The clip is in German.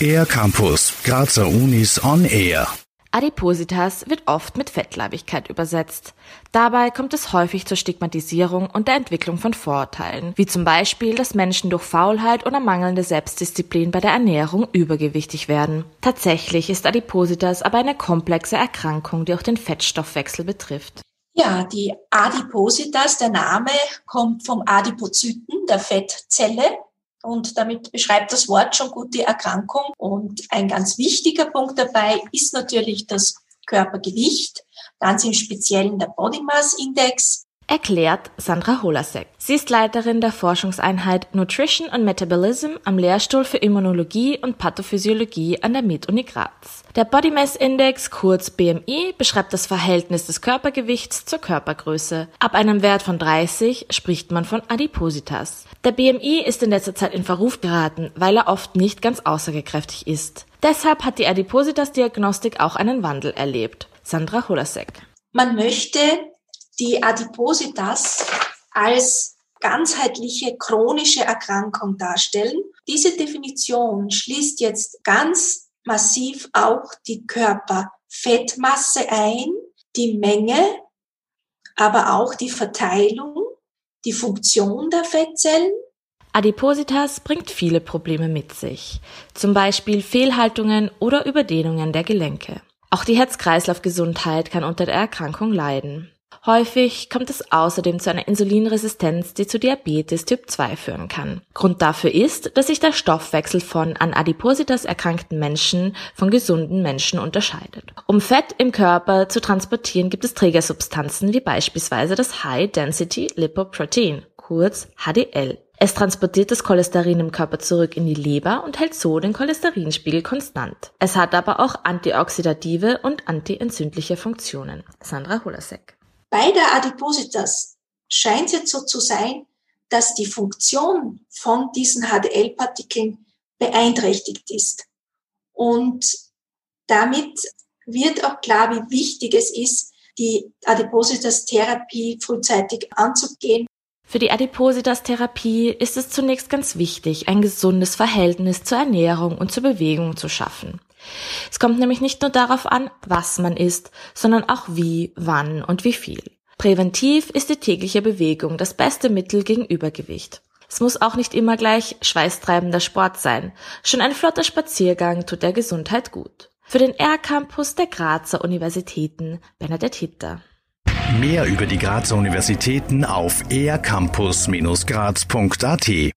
Air Campus, Grazer Unis on Air. Adipositas wird oft mit Fettleibigkeit übersetzt. Dabei kommt es häufig zur Stigmatisierung und der Entwicklung von Vorurteilen, wie zum Beispiel, dass Menschen durch Faulheit oder mangelnde Selbstdisziplin bei der Ernährung übergewichtig werden. Tatsächlich ist Adipositas aber eine komplexe Erkrankung, die auch den Fettstoffwechsel betrifft. Ja, die Adipositas, der Name kommt vom Adipozyten, der Fettzelle. Und damit beschreibt das Wort schon gut die Erkrankung. Und ein ganz wichtiger Punkt dabei ist natürlich das Körpergewicht, ganz im Speziellen der Body Mass Index erklärt Sandra Holasek. Sie ist Leiterin der Forschungseinheit Nutrition and Metabolism am Lehrstuhl für Immunologie und Pathophysiologie an der MIT-Uni Graz. Der Body Mass Index, kurz BMI, beschreibt das Verhältnis des Körpergewichts zur Körpergröße. Ab einem Wert von 30 spricht man von Adipositas. Der BMI ist in letzter Zeit in Verruf geraten, weil er oft nicht ganz aussagekräftig ist. Deshalb hat die Adipositas-Diagnostik auch einen Wandel erlebt. Sandra Holasek. Man möchte die Adipositas als ganzheitliche chronische Erkrankung darstellen. Diese Definition schließt jetzt ganz massiv auch die Körperfettmasse ein, die Menge, aber auch die Verteilung, die Funktion der Fettzellen. Adipositas bringt viele Probleme mit sich, zum Beispiel Fehlhaltungen oder Überdehnungen der Gelenke. Auch die Herz-Kreislauf-Gesundheit kann unter der Erkrankung leiden. Häufig kommt es außerdem zu einer Insulinresistenz, die zu Diabetes Typ 2 führen kann. Grund dafür ist, dass sich der Stoffwechsel von an Adipositas erkrankten Menschen von gesunden Menschen unterscheidet. Um Fett im Körper zu transportieren, gibt es Trägersubstanzen wie beispielsweise das High Density Lipoprotein, kurz HDL. Es transportiert das Cholesterin im Körper zurück in die Leber und hält so den Cholesterinspiegel konstant. Es hat aber auch antioxidative und antientzündliche Funktionen. Sandra Holasek. Bei der Adipositas scheint es jetzt so zu sein, dass die Funktion von diesen HDL-Partikeln beeinträchtigt ist. Und damit wird auch klar, wie wichtig es ist, die Adipositas-Therapie frühzeitig anzugehen. Für die Adipositas-Therapie ist es zunächst ganz wichtig, ein gesundes Verhältnis zur Ernährung und zur Bewegung zu schaffen. Es kommt nämlich nicht nur darauf an, was man isst, sondern auch wie, wann und wie viel. Präventiv ist die tägliche Bewegung das beste Mittel gegen Übergewicht. Es muss auch nicht immer gleich schweißtreibender Sport sein. Schon ein flotter Spaziergang tut der Gesundheit gut. Für den R-Campus der Grazer Universitäten Bernadette Hitter. Mehr über die Grazer Universitäten auf ercampus-graz.at